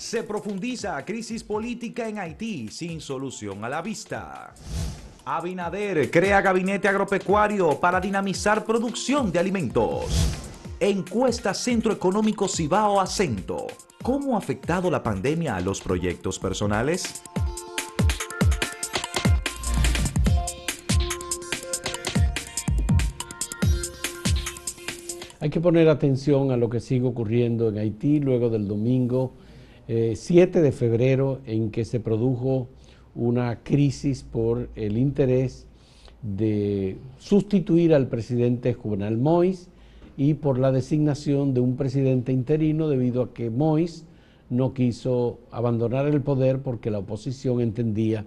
Se profundiza crisis política en Haití sin solución a la vista. Abinader crea gabinete agropecuario para dinamizar producción de alimentos. Encuesta Centro Económico Cibao Acento. ¿Cómo ha afectado la pandemia a los proyectos personales? Hay que poner atención a lo que sigue ocurriendo en Haití luego del domingo 7 eh, de febrero en que se produjo una crisis por el interés de sustituir al presidente Juvenal Mois y por la designación de un presidente interino debido a que Mois no quiso abandonar el poder porque la oposición entendía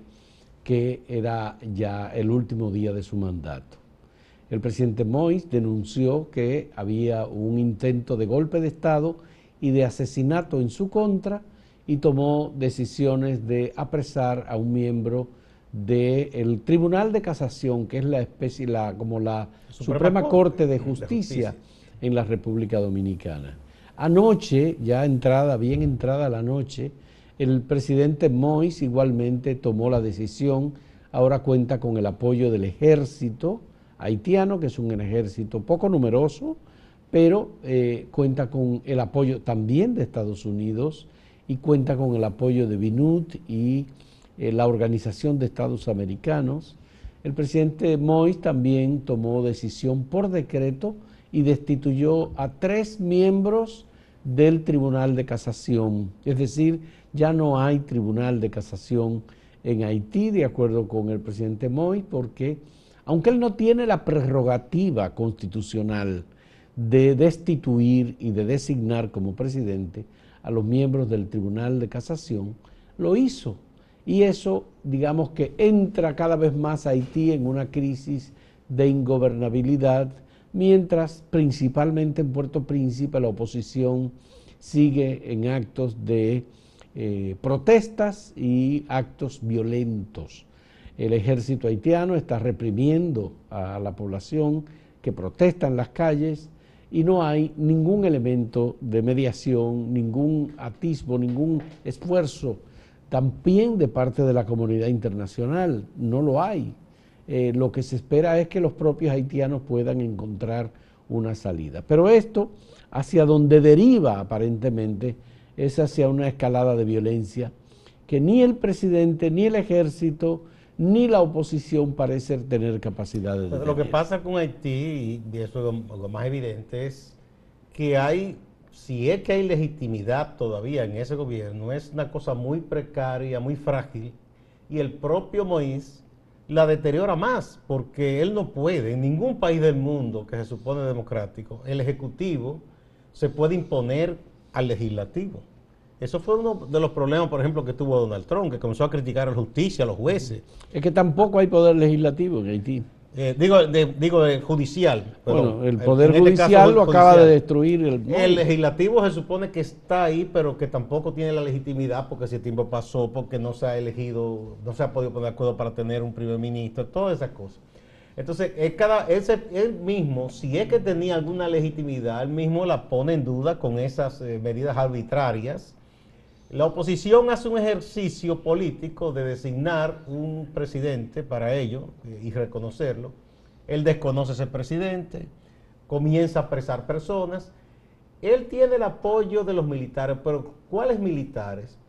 que era ya el último día de su mandato. El presidente Mois denunció que había un intento de golpe de Estado y de asesinato en su contra y tomó decisiones de apresar a un miembro del Tribunal de Casación, que es la especie, la, como la Suprema, Corte, de, Justicia en la República Dominicana. Anoche, ya entrada, bien entrada la noche, el presidente Mois igualmente tomó la decisión, ahora cuenta con el apoyo del ejército, haitiano, que es un ejército poco numeroso, pero eh, cuenta con el apoyo también de Estados Unidos y cuenta con el apoyo de BINUT y eh, la Organización de Estados Americanos. El presidente Mois también tomó decisión por decreto y destituyó a tres miembros del Tribunal de Casación. Es decir, ya no hay Tribunal de Casación en Haití, de acuerdo con el presidente Mois, porque aunque él no tiene la prerrogativa constitucional de destituir y de designar como presidente a los miembros del Tribunal de Casación, lo hizo. Y eso, digamos que entra cada vez más Haití en una crisis de ingobernabilidad, mientras principalmente en Puerto Príncipe la oposición sigue en actos de eh, protestas y actos violentos. El ejército haitiano está reprimiendo a la población que protesta en las calles y no hay ningún elemento de mediación, ningún atisbo, ningún esfuerzo también de parte de la comunidad internacional. No lo hay. Eh, lo que se espera es que los propios haitianos puedan encontrar una salida. Pero esto, hacia donde deriva aparentemente, es hacia una escalada de violencia que ni el presidente ni el ejército ni la oposición parece tener capacidad de Lo que pasa con Haití, y eso es lo, más evidente, es que hay, si es que hay legitimidad todavía en ese gobierno, es una cosa muy precaria, muy frágil, y el propio Moïse la deteriora más, porque él no puede, en ningún país del mundo que se supone democrático, el Ejecutivo se puede imponer al Legislativo. Eso fue uno de los problemas, por ejemplo, que tuvo Donald Trump, que comenzó a criticar a la justicia, a los jueces. Es que tampoco hay poder legislativo en Haití. Eh, digo, de, digo judicial. Bueno, el poder este judicial lo acaba de destruir. El, el, legislativo se supone que está ahí, pero que tampoco tiene la legitimidad porque ese tiempo pasó, porque no se ha elegido, no se ha podido poner de acuerdo para tener un primer ministro, todas esas cosas. Entonces, es cada, ese, él mismo, si es que tenía alguna legitimidad, él mismo la pone en duda con esas eh, medidas arbitrarias la oposición hace un ejercicio político de designar un presidente para ello eh, y reconocerlo. Él desconoce ese presidente, comienza a apresar personas. Él tiene el apoyo de los militares, pero ¿cuáles militares?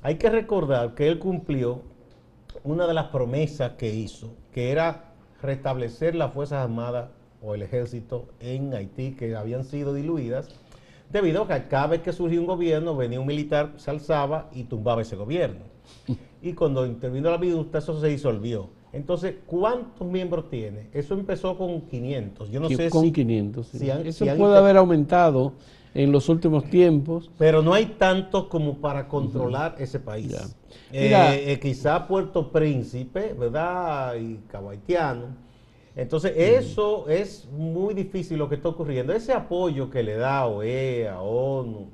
Hay que recordar que él cumplió una de las promesas que hizo, que era restablecer las Fuerzas Armadas o el ejército en Haití, que habían sido diluidas debido a que cada vez que surgió un gobierno, venía un militar, se alzaba y tumbaba ese gobierno. Y cuando intervino la minuta, eso se disolvió. Entonces, ¿cuántos miembros tiene? Eso empezó con 500. Yo no sé con 500, sí. Eso puede haber aumentado en los últimos tiempos. Pero no hay tantos como para controlar ese país. Eh, eh, quizá Puerto Príncipe, ¿verdad? Y Cabaitiano entonces, eso es muy difícil lo que está ocurriendo. Ese apoyo que le da OEA, ONU,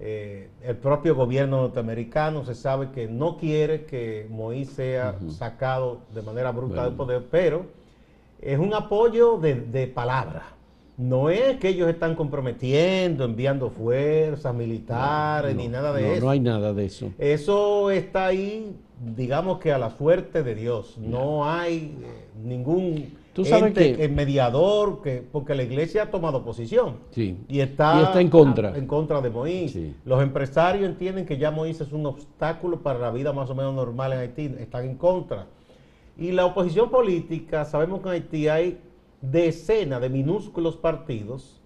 eh, el propio gobierno norteamericano se sabe que no quiere que Moïse sea sacado de manera brutal del poder, pero es un apoyo de, palabra. no es que ellos están comprometiendo, enviando fuerzas militares, ni nada de no, eso. No hay nada de eso. Eso está ahí, digamos que a la suerte de Dios. No hay eh, ningún Tú sabes ente, que- mediador, que, porque la iglesia ha tomado posición. Sí. Y está, Y está en contra. a- en contra de Moïse. Sí. Los empresarios entienden que ya Moïse es un obstáculo para la vida más o menos normal en Haití. Están en contra. Y la oposición política, sabemos que en Haití hay decenas de minúsculos partidos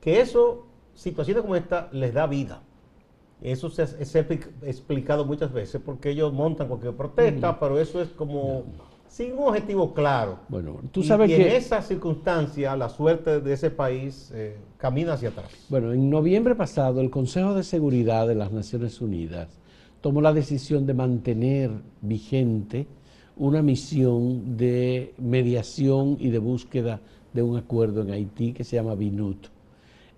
que eso, situaciones como esta, les da vida. Eso se ha se ha expli- explicado muchas veces porque ellos montan cualquier protesta, pero eso es como sin un objetivo claro. Bueno, tú sabes y que... en esa circunstancia la suerte de ese país eh, camina hacia atrás. Bueno, en noviembre pasado el Consejo de Seguridad de las Naciones Unidas tomó la decisión de mantener vigente una misión de mediación y de búsqueda de un acuerdo en Haití que se llama BINUT.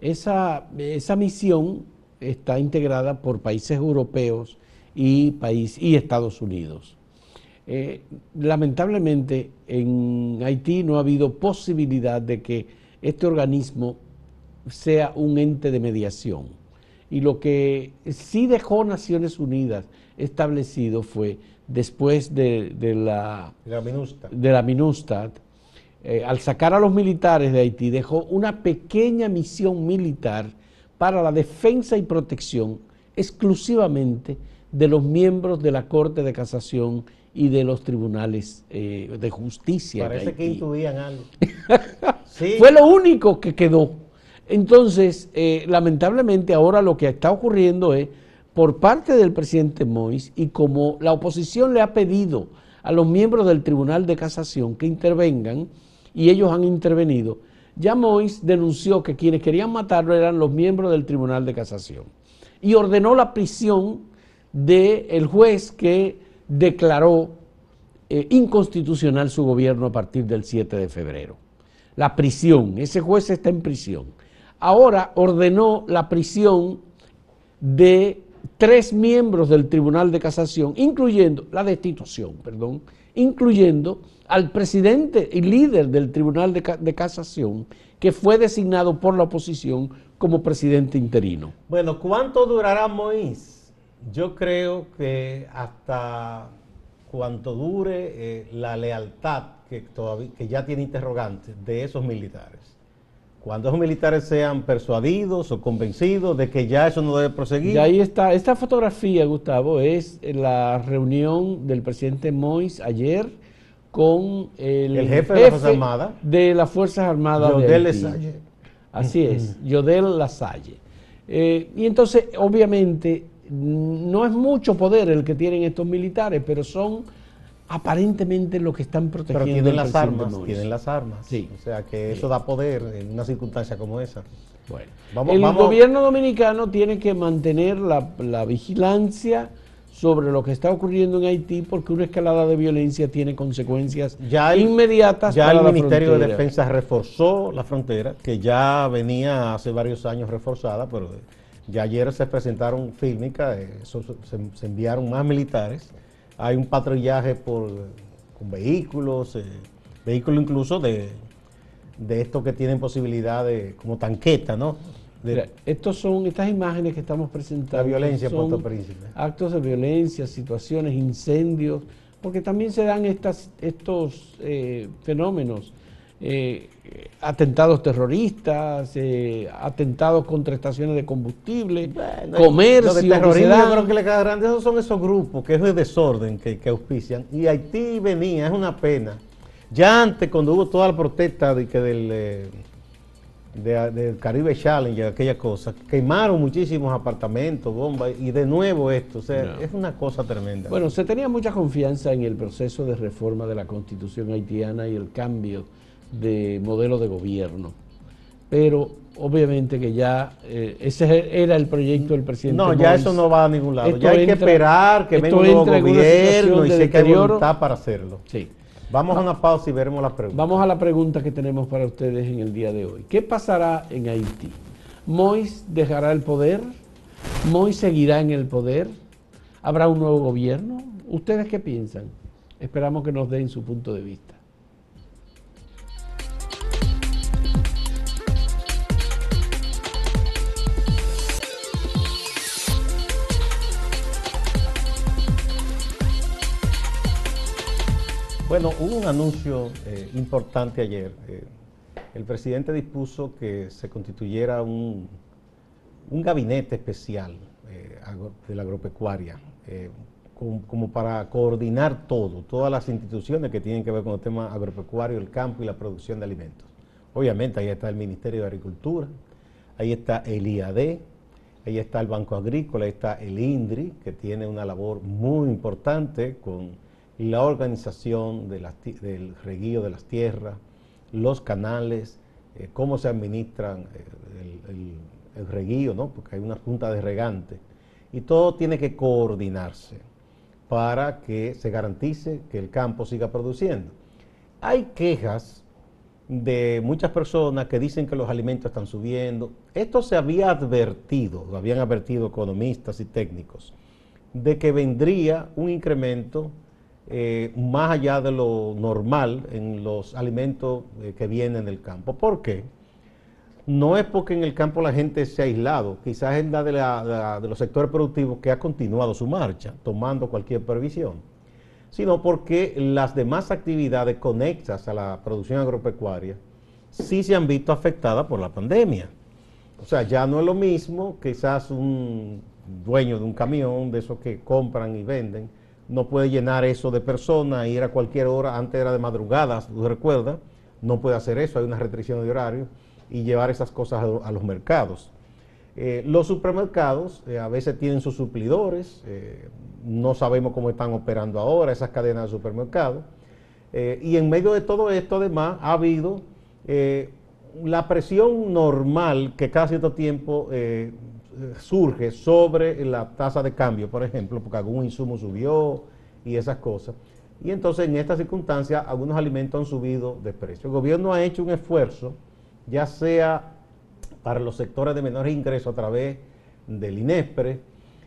Esa, esa misión está integrada por países europeos y, país, y Estados Unidos. Eh, lamentablemente en Haití no ha habido posibilidad de que este organismo sea un ente de mediación. Y lo que sí dejó Naciones Unidas establecido fue, después de, de la, La de la MINUSTAD, eh, al sacar a los militares de Haití, dejó una pequeña misión militar para la defensa y protección exclusivamente de los miembros de la Corte de Casación y de los tribunales eh, de justicia. de Parece que intuían algo. Sí, Fue lo único que quedó. Entonces, eh, lamentablemente ahora lo que está ocurriendo es, por parte del presidente Mois, y como la oposición le ha pedido a los miembros del Tribunal de Casación que intervengan, y ellos han intervenido, ya Mois denunció que quienes querían matarlo eran los miembros del Tribunal de Casación. Y ordenó la prisión del juez que declaró eh, inconstitucional su gobierno a partir del 7 de febrero. La prisión, ese juez está en prisión. Ahora ordenó la prisión de tres miembros del Tribunal de Casación, incluyendo la destitución, perdón, incluyendo al presidente y líder del Tribunal de, Ca- de Casación, que fue designado por la oposición como presidente interino. Bueno, ¿cuánto durará Moïse? Yo creo que hasta cuanto dure eh, la lealtad que, todavía, que ya tiene interrogantes de esos militares. Cuando esos militares sean persuadidos o convencidos de que ya eso no debe proseguir. Y ahí está, esta fotografía, Gustavo, es la reunión del presidente Mois ayer con el, El jefe de las Fuerzas Armadas. de las Fuerzas Armadas de Yodel. Lasalle. Así es, Yodel Lasalle. Eh, y entonces, obviamente, no es mucho poder el que tienen estos militares, pero son aparentemente los que están Pero protegiendo tienen al las armas, tienen las armas. Sí. O sea que eso da poder en una circunstancia como esa. Bueno, Vamos- el vamos- gobierno dominicano tiene que mantener la, la vigilancia sobre lo que está ocurriendo en Haití porque una escalada de violencia tiene consecuencias Ya el- inmediatas Ya para el la Ministerio de. Defensa reforzó la frontera, que ya venía hace varios años reforzada, pero ya ayer se presentaron fílmicas, eh, se enviaron más militares. Hay un patrullaje por, con vehículos, eh, vehículos incluso de, de estos que tienen posibilidad de, como tanqueta, ¿no? De- Mira, estos son estas imágenes que estamos presentando. La violencia en son Puerto Príncipe. Actos de violencia, situaciones, incendios, porque también se dan estas, estos eh, fenómenos, eh, atentados terroristas, eh, atentados contra estaciones de combustible, Bueno, comercio. Lo de que se terrorismo, dan. yo creo que le queda grande. Esos son esos grupos que es de desorden que, que auspician. Y Haití venía, es una pena. Ya antes, cuando hubo toda la protesta de, que del, eh, de- del Caribe Challenge, aquella cosa, quemaron muchísimos apartamentos, bombas, y de nuevo esto. O sea, No. es una cosa tremenda. Bueno, se tenía mucha confianza en el proceso de reforma de la constitución haitiana y el cambio de modelo de gobierno. Pero obviamente que ya eh, ese era el proyecto del presidente. no, ya eso no va a ningún lado. Esto ya hay que esperar que venga un nuevo gobierno y sé que hay voluntad para hacerlo. Sí. Vamos a una pausa y veremos las preguntas. Vamos a la pregunta que tenemos para ustedes en el día de hoy. ¿Qué pasará en Haití? ¿Mois dejará el poder? ¿Mois seguirá en el poder? ¿Habrá un nuevo gobierno? ¿Ustedes qué piensan? Esperamos que nos den su punto de vista. Bueno, hubo un anuncio eh, importante ayer. Eh, el presidente dispuso que se constituyera un, un gabinete especial eh, de la agropecuaria, como, como, para coordinar todo, todas las instituciones que tienen que ver con el tema agropecuario, el campo y la producción de alimentos. Obviamente ahí está el Ministerio de Agricultura, ahí está el IAD, ahí está el Banco Agrícola, ahí está el INDRI, que tiene una labor muy importante con la organización de del reguío de las tierras, los canales, eh, cómo se administran eh, el, reguío, porque hay una junta de regantes, y todo tiene que coordinarse para que se garantice que el campo siga produciendo. Hay quejas de muchas personas que dicen que los alimentos están subiendo. Esto se había advertido, lo habían advertido economistas y técnicos, de que vendría un incremento eh, más allá de lo normal en los alimentos eh, que vienen del campo. ¿Por qué? No es porque en el campo la gente se ha aislado, quizás es la de, la de los sectores productivos que ha continuado su marcha, tomando cualquier previsión, sino porque las demás actividades conexas a la producción agropecuaria sí se han visto afectadas por la pandemia. O sea, ya no es lo mismo quizás un dueño de un camión, de esos que compran y venden, no puede llenar eso de personas, ir a cualquier hora, antes era de madrugada, tú recuerdas, no puede hacer eso, hay una restricción de horario, y llevar esas cosas a, los mercados. Eh, los supermercados eh, a veces tienen sus suplidores, eh, no sabemos cómo están operando ahora esas cadenas de supermercados, y en medio de todo esto además ha habido la presión normal que cada cierto tiempo surge sobre la tasa de cambio, por ejemplo, porque algún insumo subió y esas cosas. Y entonces en esta circunstancia algunos alimentos han subido de precio. El gobierno ha hecho un esfuerzo, ya sea para los sectores de menores ingresos a través del INESPRE,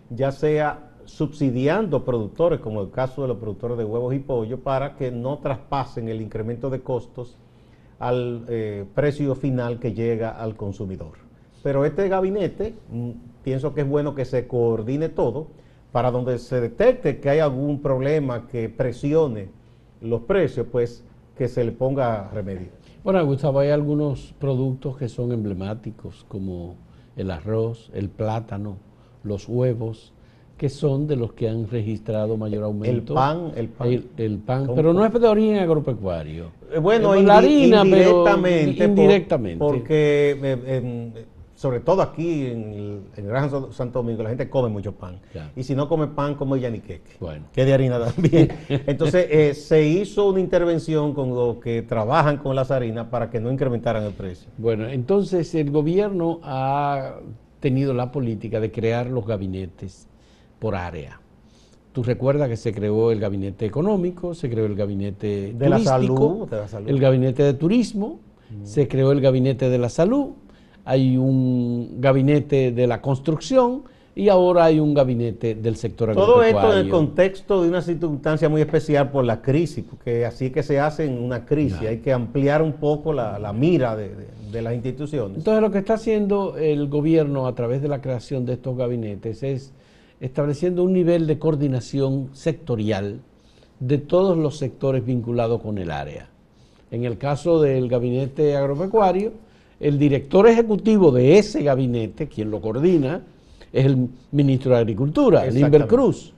ya sea subsidiando productores, como el caso de los productores de huevos y pollo, para que no traspasen el incremento de costos al eh, precio final que llega al consumidor. Pero este gabinete, mm, pienso que es bueno que se coordine todo para donde se detecte que hay algún problema que presione los precios, pues que se le ponga remedio. Bueno, Gustavo, hay algunos productos que son emblemáticos, como el arroz, el plátano, los huevos, que son de los que han registrado mayor aumento. El pan, el pan. El, pan, pero no es de origen agropecuario. Eh, bueno, la harina, indirectamente, indirectamente. porque eh, sobre todo aquí en el, Gran Santo Domingo, la gente come mucho pan. Y si no come pan, come yaniqueque, bueno. que de harina también. Entonces, eh, se hizo una intervención con los que trabajan con las harinas para que no incrementaran el precio. Bueno, entonces el gobierno ha tenido la política de crear los gabinetes por área. Tú recuerdas que se creó el gabinete económico, se creó el gabinete de la salud, el gabinete de turismo, mm. se creó el gabinete de la salud hay un gabinete de la construcción y ahora hay un gabinete del sector agropecuario. Todo esto en el contexto de una circunstancia muy especial por la crisis, porque así que se hace en una crisis, hay que ampliar un poco la, mira de, de, las instituciones. Entonces lo que está haciendo el gobierno a través de la creación de estos gabinetes es estableciendo un nivel de coordinación sectorial de todos los sectores vinculados con el área. En el caso del gabinete agropecuario, el director ejecutivo de ese gabinete, quien lo coordina, es el ministro de Agricultura, Limber Cruz.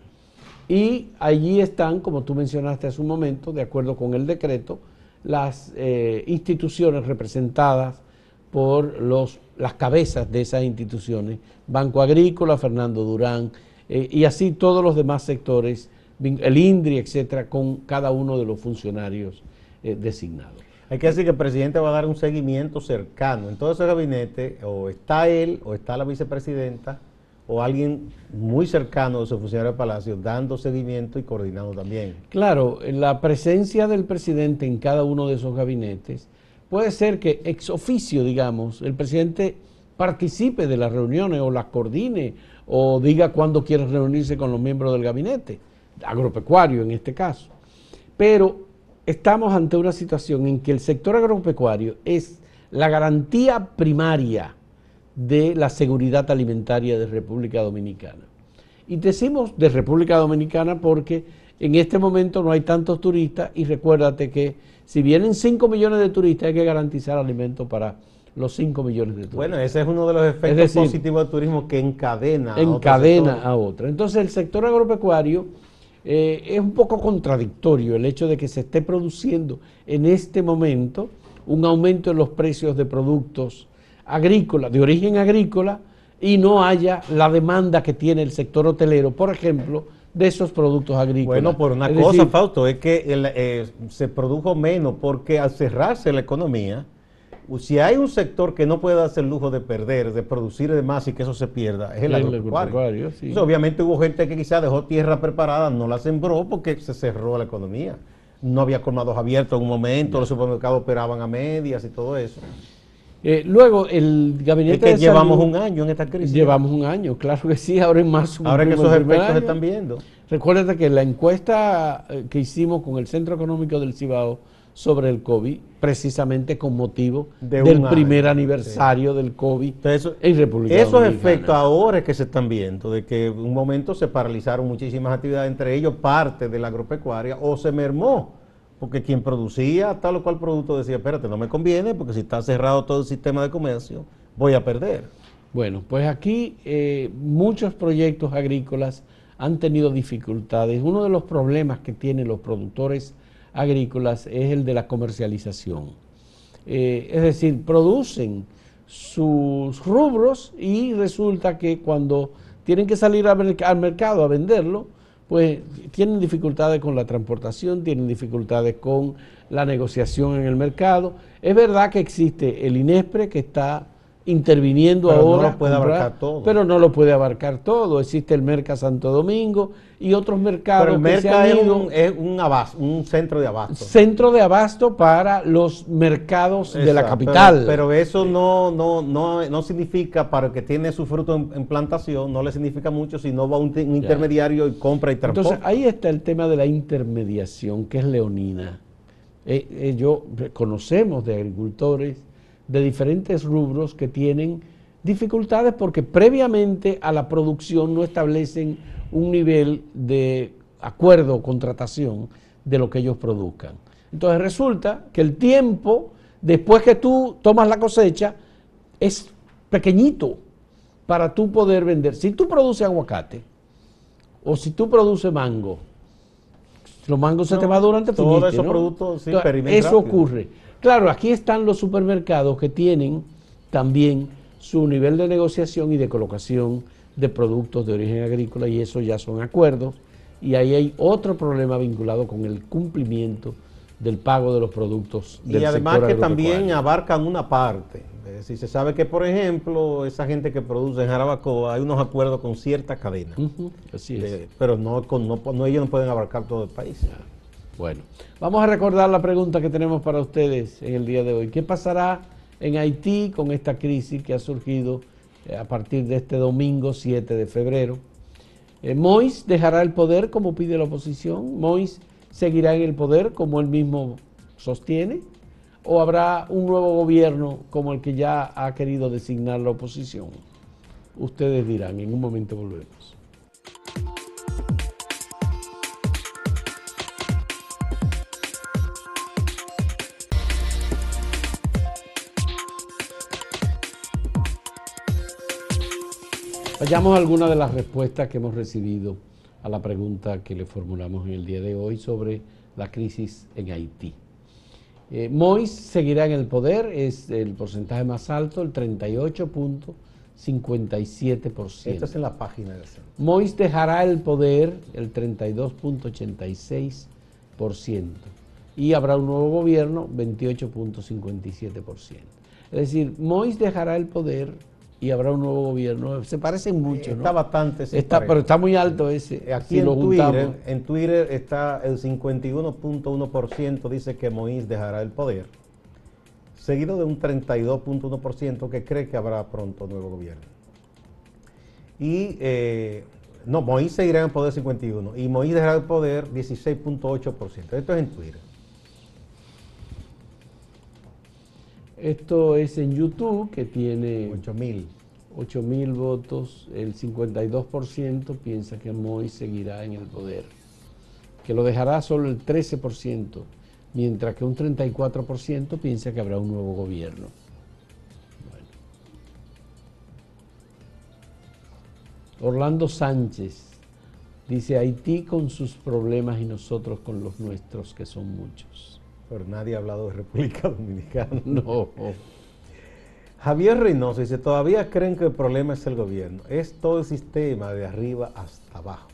Y allí están, como tú mencionaste hace un momento, de acuerdo con el decreto, las eh, instituciones representadas por los, las cabezas de esas instituciones, Banco Agrícola, Fernando Durán, eh, y así todos los demás sectores, el INDRI, etcétera, con cada uno de los funcionarios eh, designados. Hay que decir que el presidente va a dar un seguimiento cercano. En todo ese gabinete, o está él, o está la vicepresidenta, o alguien muy cercano de su funcionario de Palacio, dando seguimiento y coordinando también. Claro, la presencia del presidente en cada uno de esos gabinetes puede ser que ex oficio, digamos, el presidente participe de las reuniones o las coordine o diga cuándo quiere reunirse con los miembros del gabinete, agropecuario en este caso. Pero estamos ante una situación en que el sector agropecuario es la garantía primaria de la seguridad alimentaria de República Dominicana. Y decimos de República Dominicana porque en este momento no hay tantos turistas y recuérdate que si vienen 5 millones de turistas hay que garantizar alimentos para los 5 millones de turistas. Bueno, ese es uno de los efectos positivos del turismo que encadena. Encadena a otro. Entonces el sector agropecuario eh, es un poco contradictorio el hecho de que se esté produciendo en este momento un aumento en los precios de productos agrícolas, de origen agrícola, y no haya la demanda que tiene el sector hotelero, por ejemplo, de esos productos agrícolas. Bueno, por una cosa, Fausto, es que eh, se produjo menos porque al cerrarse la economía, si hay un sector que no puede darse el lujo de perder, de producir de más y que eso se pierda, es el, agropecuario. obviamente hubo gente que quizás dejó tierra preparada, no la sembró porque se cerró la economía. No había colmados abiertos en un momento, los supermercados operaban a medias y todo eso. Eh, luego, el gabinete es que llevamos un año en esta crisis. Llevamos un año, claro que sí, ahora en marzo. Ahora que esos efectos se están viendo. Recuerda que la encuesta eh, que hicimos con el Centro Económico del Cibao sobre el COVID, precisamente con motivo del primer aniversario del COVID en República Esos efectos ahora es que se están viendo, de que en un momento se paralizaron muchísimas actividades, entre ellos parte de la agropecuaria, o se mermó, porque quien producía tal o cual producto decía, espérate, no me conviene, porque si está cerrado todo el sistema de comercio, voy a perder. Bueno, pues aquí eh, muchos proyectos agrícolas han tenido dificultades. Uno de los problemas que tienen los productores agrícolas es el de la comercialización. Eh, es decir, producen sus rubros y resulta que cuando tienen que salir al, mercado a venderlo, pues tienen dificultades con la transportación, tienen dificultades con la negociación en el mercado. Es verdad que existe el INESPRE que está interviniendo ahora. No puede abarcar todo. Pero no lo puede abarcar todo. Existe el Merca Santo Domingo y otros mercados. Pero el Merca es, un, es un, abasto, un, centro de abasto. Centro de abasto para los mercados de la capital. Pero, eso no, no, no, no, significa, para el que tiene su fruto en, plantación, no le significa mucho si no va un, un intermediario y compra y transporta. Entonces ahí está el tema de la intermediación, que es leonina. Eh, eh, yo conocemos de agricultores de diferentes rubros que tienen dificultades porque previamente a la producción no establecen un nivel de acuerdo o contratación de lo que ellos produzcan. Entonces resulta que el tiempo, después que tú tomas la cosecha, es pequeñito para tú poder vender. Si tú produces aguacate o si tú produces mango, los mangos se te va durante Todos esos productos, sí, Eso ocurre. Claro, aquí están los supermercados que tienen también su nivel de negociación y de colocación de productos de origen agrícola y eso ya son acuerdos y ahí hay otro problema vinculado con el cumplimiento del pago de los productos del Y además que también abarcan una parte. Si se sabe que, por ejemplo, esa gente que produce en Jarabacoa, hay unos acuerdos con cierta cadena. así es. pero no, con, no, ellos no pueden abarcar todo el país. Bueno, vamos a recordar la pregunta que tenemos para ustedes en el día de hoy. ¿Qué pasará en Haití con esta crisis que ha surgido eh, a partir de este domingo 7 de febrero? Eh, ¿Mois dejará el poder como pide la oposición? ¿Mois seguirá en el poder como él mismo sostiene? ¿O habrá un nuevo gobierno como el que ya ha querido designar la oposición? Ustedes dirán, en un momento volvemos. Vayamos a algunas de las respuestas que hemos recibido a la pregunta que le formulamos en el día de hoy sobre la crisis en Haití. Eh, Mois seguirá en el poder, es el porcentaje más alto, el 38.57%. Esto es en la página del Mois dejará el poder, el 32.86%. Y habrá un nuevo gobierno, 28.57%. Es decir, Mois dejará el poder y habrá un nuevo gobierno. Se parecen mucho, Está bastante. Está, pero está muy alto ese. Aquí en, Twitter, en Twitter está el 51.1% dice que Moïse dejará el poder, seguido de un 32.1% que cree que habrá pronto nuevo gobierno. Y eh, no, Moïse seguirá en el poder 51 y Moïse dejará el poder 16.8%. Esto es en Twitter. Esto es en YouTube, que tiene 8 mil. votos. El 52% piensa que Moy seguirá en el poder. que lo dejará solo el 13%, mientras que un 34% piensa que habrá un nuevo gobierno. Orlando Sánchez dice Haití con sus problemas y nosotros con los nuestros, que son muchos. Pero nadie ha hablado de República Dominicana. No. Javier Reynoso dice, todavía creen que el problema es el gobierno. Es todo el sistema de arriba hasta abajo.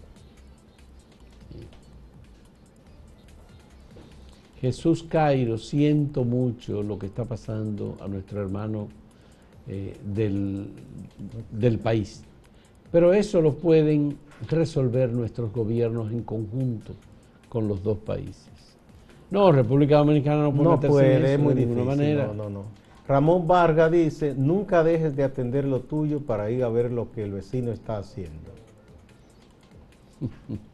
Jesús Cairo, siento mucho lo que está pasando a nuestro hermano eh, del, del país. Pero eso lo pueden resolver nuestros gobiernos en conjunto con los dos países. No, República Dominicana no puede, No puede, es muy de ninguna manera. No, no, no. Ramón Vargas dice, nunca dejes de atender lo tuyo para ir a ver lo que el vecino está haciendo.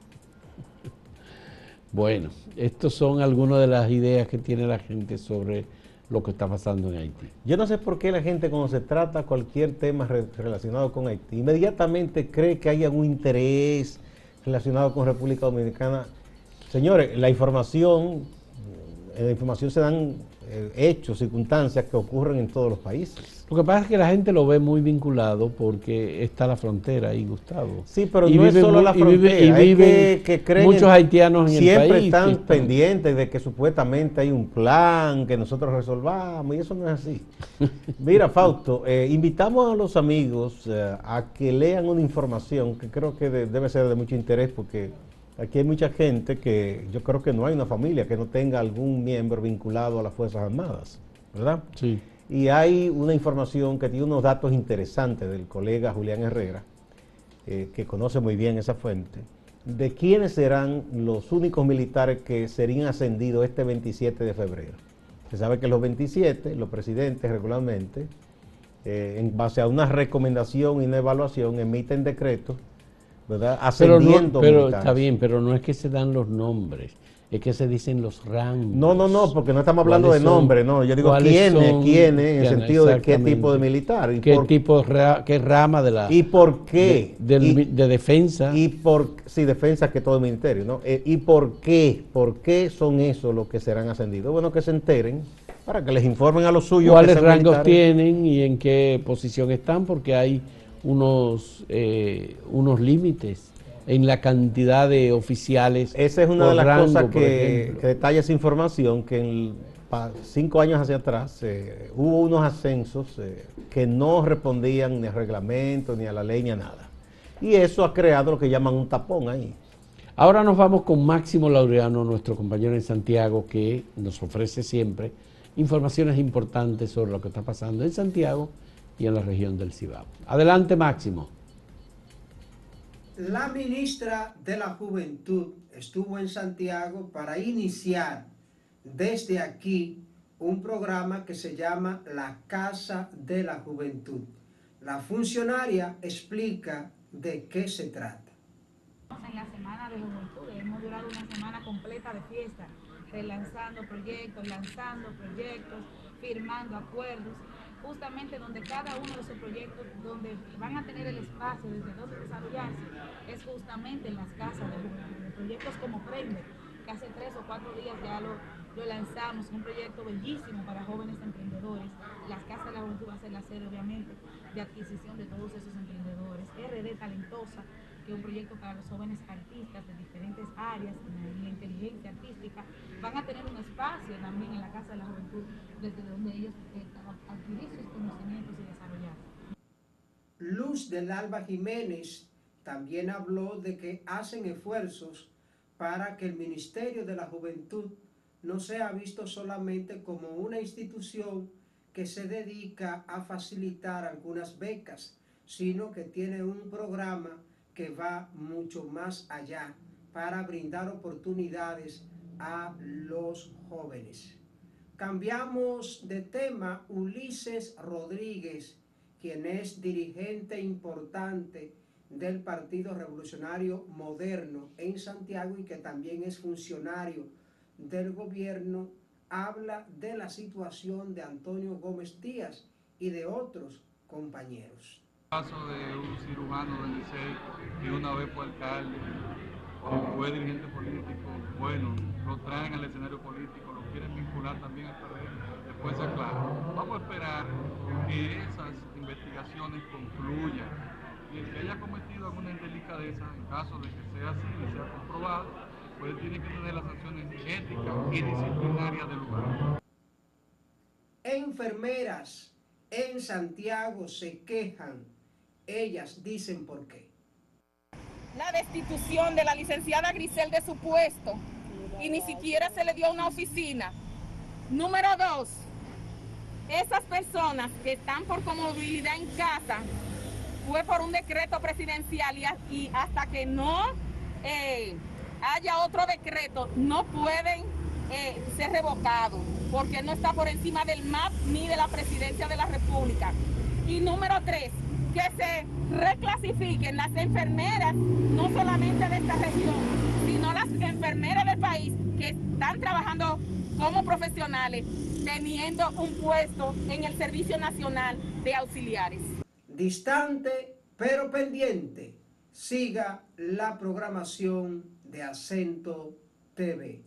Bueno, estas son algunas de las ideas que tiene la gente sobre lo que está pasando en Haití. Yo no sé por qué la gente cuando se trata cualquier tema re- relacionado con Haití, inmediatamente cree que hay algún interés relacionado con República Dominicana. Señores, la información, en la información se dan eh, hechos, circunstancias que ocurren en todos los países. Lo que pasa es que la gente lo ve muy vinculado porque está la frontera ahí, Gustavo. Sí, pero Y no es solo la y vive- frontera, y es viven que, que creen muchos haitianos en el siempre país. están pendientes de que supuestamente hay un plan que nosotros resolvamos y eso no es así. Mira, Fausto, eh, invitamos a los amigos eh, a que lean una información que creo que de- debe ser de mucho interés porque aquí hay mucha gente que yo creo que no hay una familia que no tenga algún miembro vinculado a las Fuerzas Armadas, ¿verdad? Sí. Y hay una información que tiene unos datos interesantes del colega Julián Herrera, eh, que conoce muy bien esa fuente, de quiénes serán los únicos militares que serían ascendidos este 27 de febrero. Se sabe que los 27, los presidentes regularmente, eh, en base a una recomendación y una evaluación, emiten decretos, ¿verdad? Pero, Ascendiendo no, pero militares. está bien, pero no es que se dan los nombres, es que se dicen los rangos. No, no, no, porque no estamos hablando de nombre, no. Yo digo ¿Cuáles quiénes, quiénes, en el sentido de qué tipo de militar. Y ¿Qué por, tipo, qué rama de la y por qué. de, y, defensa? y por sí, defensa que todo el ministerio, ¿no? Eh, y por qué, por qué son esos los que serán ascendidos. Bueno, que se enteren para que les informen a los suyos. ¿Cuáles rangos militares. tienen y en qué posición están? Porque hay unos, eh, unos límites en la cantidad de oficiales. Esa es una por de las rango, cosas que, detalla esa información, que en cinco años hacia atrás eh, hubo unos ascensos eh, que no respondían ni al reglamento, ni a la ley, ni a nada. Y eso ha creado lo que llaman un tapón ahí. Ahora nos vamos con Máximo Laureano, nuestro compañero en Santiago, que nos ofrece siempre informaciones importantes sobre lo que está pasando en Santiago y en la región del Cibao. Adelante, Máximo. La ministra de la Juventud estuvo en Santiago para iniciar desde aquí un programa que se llama La Casa de la Juventud. La funcionaria explica de qué se trata. en la Semana de Juventud. Hemos durado una semana completa de fiesta, relanzando proyectos, lanzando proyectos, firmando acuerdos, justamente donde cada uno de esos proyectos, donde van a tener el espacio desde donde desarrollarse, es justamente en las casas. De proyectos como Prende, que hace tres o cuatro días ya lo, lo lanzamos, un proyecto bellísimo para jóvenes emprendedores. Las casas de la juventud va a ser la sede, obviamente, de adquisición de todos esos emprendedores. RD Talentosa, que es un proyecto para los jóvenes artistas de diferentes áreas en la inteligencia artística, van a tener un espacio también en la Casa de la Juventud desde donde ellos eh, adquirir sus conocimientos y desarrollarse. Luz del Alba Jiménez también habló de que hacen esfuerzos para que el Ministerio de la Juventud no sea visto solamente como una institución que se dedica a facilitar algunas becas, sino que tiene un programa que va mucho más allá para brindar oportunidades a los jóvenes. Cambiamos de tema. Ulises Rodríguez, quien es dirigente importante del Partido Revolucionario Moderno en Santiago y que también es funcionario del gobierno, habla de la situación de Antonio Gómez Díaz y de otros compañeros. Caso de un cirujano del Licey y una vez fue alcalde fue dirigente político, bueno, lo traen al escenario político, lo quieren vincular también al PRD, después se aclara. Vamos a esperar que esas investigaciones concluyan y el que haya cometido alguna indelicadeza, en caso de que sea así y sea comprobado, pues tiene que tener las sanciones éticas y disciplinarias del lugar. Enfermeras en Santiago se quejan. Ellas dicen por qué. La destitución de la licenciada Grisel de su puesto y ni siquiera se le dio una oficina. Número dos, esas personas que están por comodidad en casa fue por un decreto presidencial y, hasta que no eh, haya otro decreto no pueden eh, ser revocados porque no está por encima del MAP ni de la presidencia de la República. Y número tres, que se reclasifiquen las enfermeras, no solamente de esta región, sino las enfermeras del país que están trabajando como profesionales, teniendo un puesto en el Servicio Nacional de Auxiliares. Distante pero pendiente, siga la programación de Acento TV.